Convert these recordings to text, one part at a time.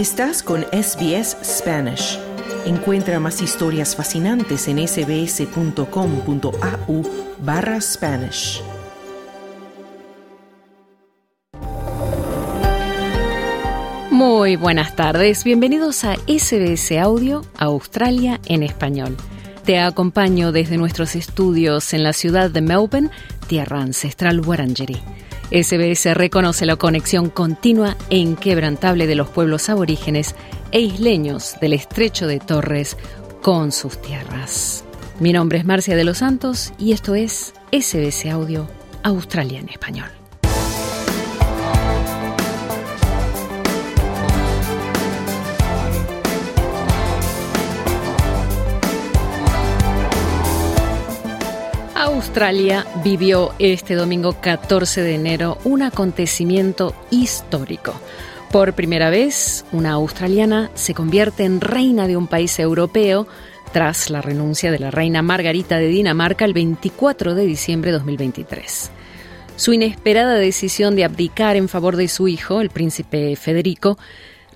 Estás con SBS Spanish. Encuentra más historias fascinantes en sbs.com.au barra Spanish. Muy buenas tardes, bienvenidos a SBS Audio Australia en español. Te acompaño desde nuestros estudios en la ciudad de Melbourne, tierra ancestral Wurundjeri. SBS reconoce la conexión continua e inquebrantable de los pueblos aborígenes e isleños del estrecho de Torres con sus tierras. Mi nombre es Marcia de los Santos y esto es SBS Audio Australia en Español. Australia vivió este domingo 14 de enero un acontecimiento histórico. Por primera vez, una australiana se convierte en reina de un país europeo tras la renuncia de la reina Margarita de Dinamarca el 24 de diciembre de 2023. Su inesperada decisión de abdicar en favor de su hijo, el príncipe Federico,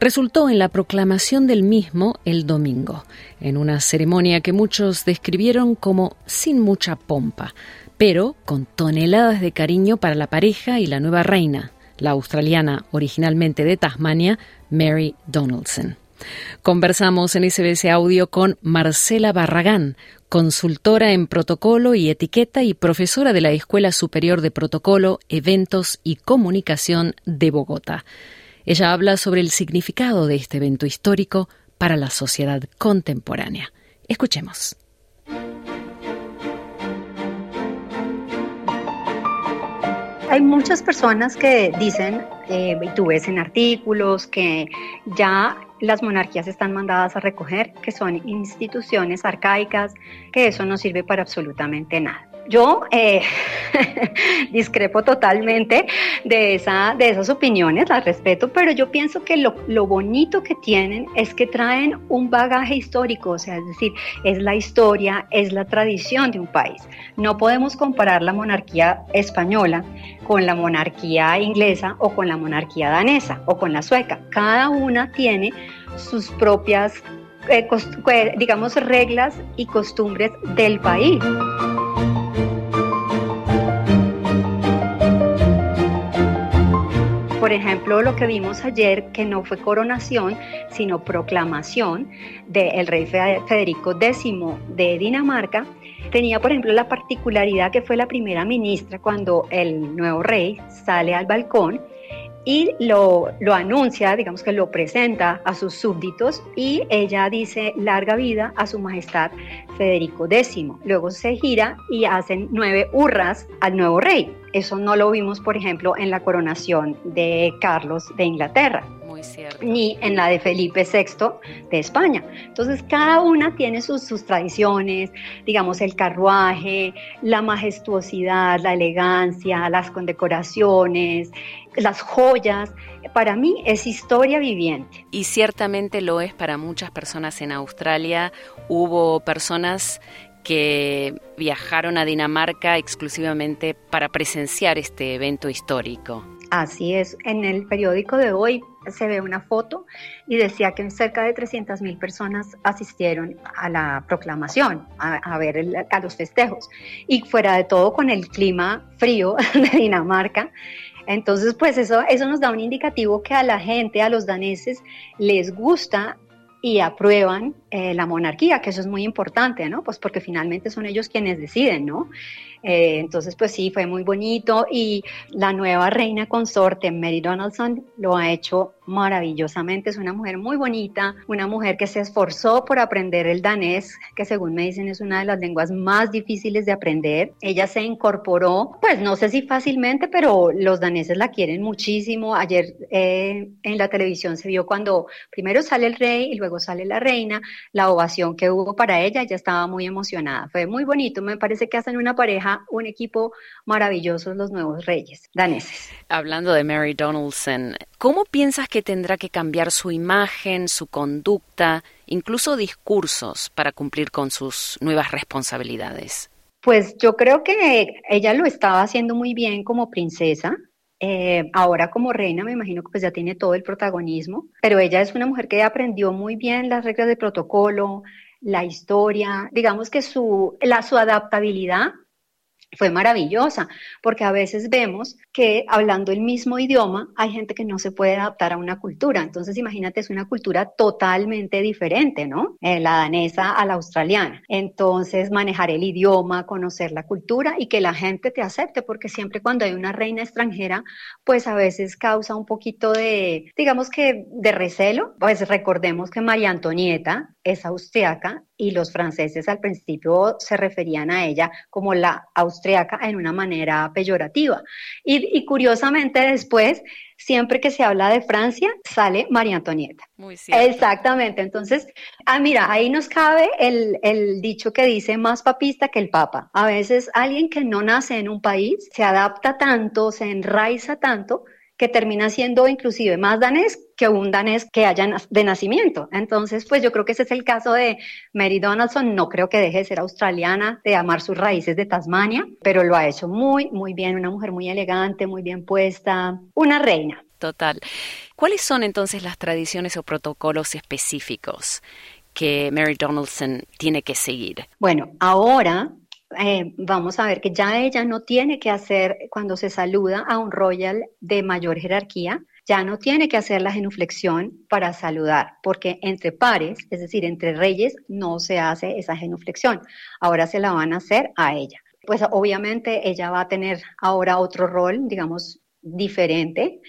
resultó en la proclamación del mismo el domingo, en una ceremonia que muchos describieron como sin mucha pompa, pero con toneladas de cariño para la pareja y la nueva reina, la australiana originalmente de Tasmania, Mary Donaldson. Conversamos en SBS Audio con Marcela Barragán, consultora en protocolo y etiqueta y profesora de la Escuela Superior de Protocolo, Eventos y Comunicación de Bogotá. Ella habla sobre el significado de este evento histórico para la sociedad contemporánea. Escuchemos. Hay muchas personas que dicen, eh, y tú ves en artículos, que ya las monarquías están mandadas a recoger, que son instituciones arcaicas, que eso no sirve para absolutamente nada. Yo eh, discrepo totalmente de, esa, de esas opiniones, las respeto, pero yo pienso que lo, lo, bonito que tienen es que traen un bagaje histórico, o sea, es decir, es la historia, es la tradición de un país. No podemos comparar la monarquía española con la monarquía inglesa o con la monarquía danesa o con la sueca. Cada una tiene sus propias, eh, digamos, reglas y costumbres del país. Ejemplo, lo que vimos ayer, que no fue coronación, sino proclamación del rey Federico X de Dinamarca, tenía, por ejemplo, la particularidad que fue la primera ministra cuando el nuevo rey sale al balcón y lo, lo, anuncia, digamos que lo presenta a sus súbditos y ella dice larga vida a su majestad Federico X. Luego se gira y hacen nueve hurras al nuevo rey. Eso no lo vimos, por ejemplo, en la coronación de Carlos de Inglaterra. Ni en la de Felipe VI de España. Entonces, cada una tiene sus, sus tradiciones, digamos, el carruaje, la majestuosidad, la elegancia, las condecoraciones, las joyas. Para mí es historia viviente. Y ciertamente lo es para muchas personas en Australia. Hubo personas que viajaron a Dinamarca exclusivamente para presenciar este evento histórico. Así es, en el periódico de hoy se ve una foto y decía que cerca de 300 mil personas asistieron a la proclamación, a, ver a los festejos. Y fuera de todo con el clima frío de Dinamarca, entonces, pues eso, eso nos da un indicativo que a la gente, a los daneses, les gusta y aprueban eh, la monarquía, que eso es muy importante, ¿no? Pues porque finalmente son ellos quienes deciden, ¿no? Eh, entonces, pues sí, fue muy bonito y la nueva reina consorte, Mary Donaldson, lo ha hecho maravillosamente. Es una mujer muy bonita, una mujer que se esforzó por aprender el danés, que según me dicen es una de las lenguas más difíciles de aprender. Ella se incorporó, pues no sé si fácilmente, pero los daneses la quieren muchísimo. Ayer eh, en la televisión se vio cuando primero sale el rey y luego sale la reina, la ovación que hubo para ella, ella estaba muy emocionada. Fue muy bonito, me parece que hacen una pareja un equipo maravilloso los nuevos reyes daneses. Hablando de Mary Donaldson, ¿cómo piensas que tendrá que cambiar su imagen, su conducta, incluso discursos para cumplir con sus nuevas responsabilidades? Pues yo creo que ella lo estaba haciendo muy bien como princesa, Eh, ahora como reina me imagino que pues ya tiene todo el protagonismo, pero ella es una mujer que aprendió muy bien las reglas de protocolo, la historia, digamos que su, la, su adaptabilidad fue maravillosa, porque a veces vemos que hablando el mismo idioma hay gente que no se puede adaptar a una cultura. Entonces, imagínate, es una cultura totalmente diferente, ¿no? Eh, la danesa a la australiana. Entonces, manejar el idioma, conocer la cultura y que la gente te acepte, porque siempre cuando hay una reina extranjera, pues a veces causa un poquito de, digamos que, de recelo. Pues recordemos que María Antonieta es austriaca y los franceses al principio se referían a ella como la austriaca en una manera peyorativa. Y, curiosamente después, siempre que se habla de Francia, sale María Antonieta. Muy cierto. Exactamente. Entonces, ah, mira, ahí nos cabe el, el dicho que dice más papista que el papa. A veces alguien que no nace en un país se adapta tanto, se enraiza tanto, que termina siendo inclusive más danés que un danés que haya de nacimiento. Entonces, pues yo creo que ese es el caso de Mary Donaldson. No creo que deje de ser australiana, de amar sus raíces de Tasmania, pero lo ha hecho muy, muy bien. Una mujer muy elegante, muy bien puesta, una reina. Total. ¿Cuáles son entonces las tradiciones o protocolos específicos que Mary Donaldson tiene que seguir? Bueno, ahora eh, vamos a ver que ya ella no tiene que hacer, cuando se saluda a un royal de mayor jerarquía, ya no tiene que hacer la genuflexión para saludar, porque entre pares, es decir, entre reyes, no se hace esa genuflexión. Ahora se la van a hacer a ella. Pues obviamente ella va a tener ahora otro rol, digamos, diferente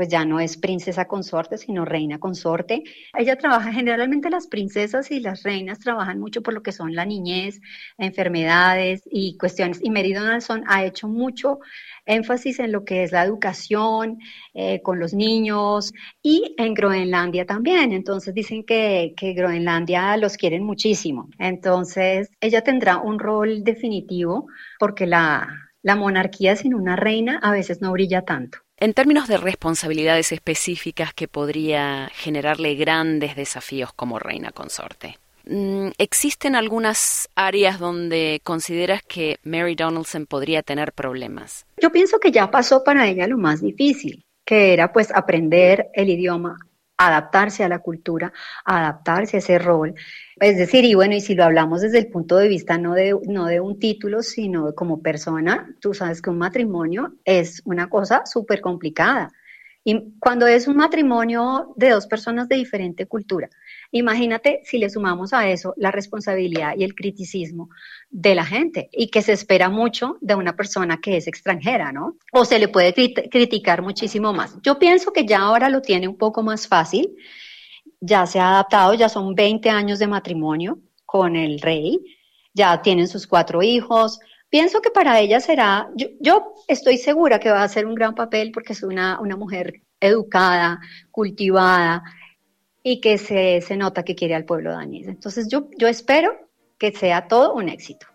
pues ya no es princesa consorte, sino reina consorte. Ella trabaja, generalmente las princesas y las reinas trabajan mucho por lo que son la niñez, enfermedades y cuestiones. Y Mary Donaldson ha hecho mucho énfasis en lo que es la educación eh, con los niños y en Groenlandia también. Entonces dicen que, que Groenlandia los quieren muchísimo. Entonces ella tendrá un rol definitivo porque la, la monarquía sin una reina a veces no brilla tanto. En términos de responsabilidades específicas que podría generarle grandes desafíos como reina consorte. Mm, ¿Existen algunas áreas donde consideras que Mary Donaldson podría tener problemas? Yo pienso que ya pasó para ella lo más difícil, que era pues aprender el idioma, adaptarse a la cultura, adaptarse a ese rol. Es decir, y bueno, y si lo hablamos desde el punto de vista no de, no de un título, sino como persona, tú sabes que un matrimonio es una cosa súper complicada. Y cuando es un matrimonio de dos personas de diferente cultura, imagínate si le sumamos a eso la responsabilidad y el criticismo de la gente y que se espera mucho de una persona que es extranjera, ¿no? O se le puede criticar muchísimo más. Yo pienso que ya ahora lo tiene un poco más fácil, ya se ha adaptado, ya son 20 años de matrimonio con el rey, ya tienen sus cuatro hijos, Pienso que para ella será, yo, estoy segura que va a hacer un gran papel porque es una, una mujer educada, cultivada y que se, se, nota que quiere al pueblo danés. Entonces yo, yo espero que sea todo un éxito.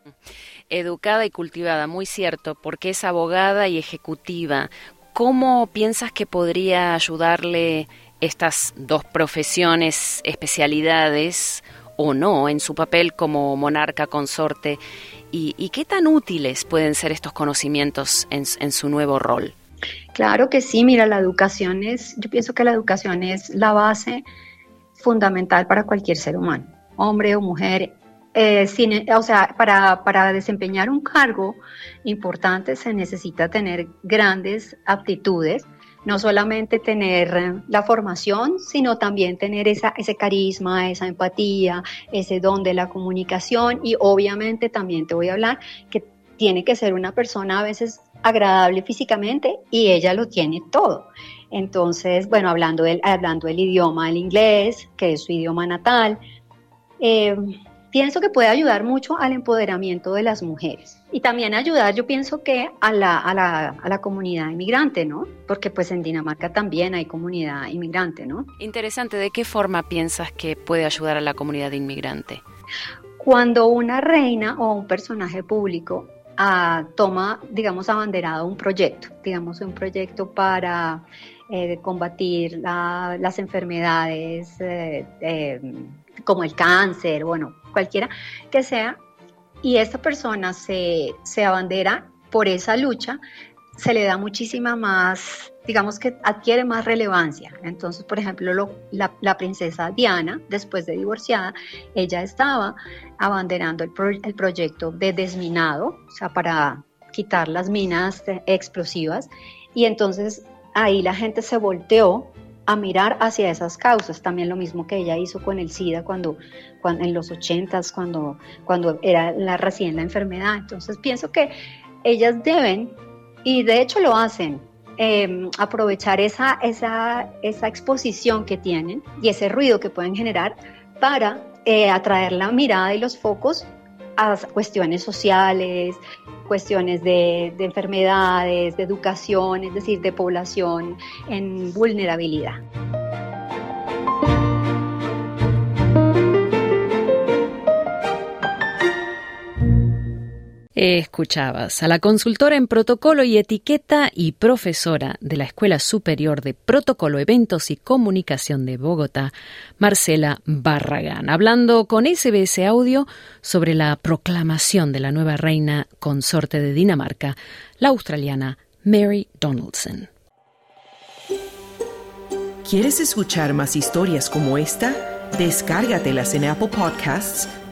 Educada y cultivada, muy cierto, porque es abogada y ejecutiva. ¿Cómo piensas que podría ayudarle estas dos profesiones, especialidades o no en su papel como monarca consorte y, qué tan útiles pueden ser estos conocimientos en, su nuevo rol. Claro que sí, mira, la educación es, yo pienso que la educación es la base fundamental para cualquier ser humano, hombre o mujer. Eh, o sea, para, para desempeñar un cargo importante se necesita tener grandes aptitudes no solamente tener la formación, sino también tener esa, ese carisma, esa empatía, ese don de la comunicación y obviamente también te voy a hablar que tiene que ser una persona a veces agradable físicamente y ella lo tiene todo. Entonces, bueno, hablando del, hablando el idioma, el inglés, que es su idioma natal, eh, pienso que puede ayudar mucho al empoderamiento de las mujeres y también ayudar, yo pienso que a la, a la, a la comunidad inmigrante, ¿no? Porque pues en Dinamarca también hay comunidad inmigrante, ¿no? Interesante, ¿de qué forma piensas que puede ayudar a la comunidad inmigrante? Cuando una reina o un personaje público toma, digamos, abanderado un proyecto, digamos, un proyecto para eh, combatir las enfermedades eh, eh, como el cáncer, bueno, cualquiera que sea, y esta persona se, se abandera por esa lucha, se le da muchísima más, digamos que adquiere más relevancia. Entonces, por ejemplo, la, princesa Diana, después de divorciada, ella estaba abanderando el, proyecto de desminado, o sea, para quitar las minas explosivas. Y entonces ahí la gente se volteó a mirar hacia esas causas, también lo mismo que ella hizo con el SIDA cuando, en los ochentas, cuando, cuando era la, recién la enfermedad. Entonces pienso que ellas deben, y de hecho lo hacen, em, aprovechar esa, esa, esa exposición que tienen y ese ruido que pueden generar para eh, atraer la mirada y los focos a cuestiones sociales, cuestiones de, de, enfermedades, de educación, es decir, de población en vulnerabilidad. Escuchabas a la consultora en protocolo y etiqueta y profesora de la Escuela Superior de Protocolo, Eventos y Comunicación de Bogotá, Marcela Barragán, hablando con SBS Audio sobre la proclamación de la nueva reina consorte de Dinamarca, la australiana Mary Donaldson. ¿Quieres escuchar más historias como esta? Descárgatelas en Apple Podcasts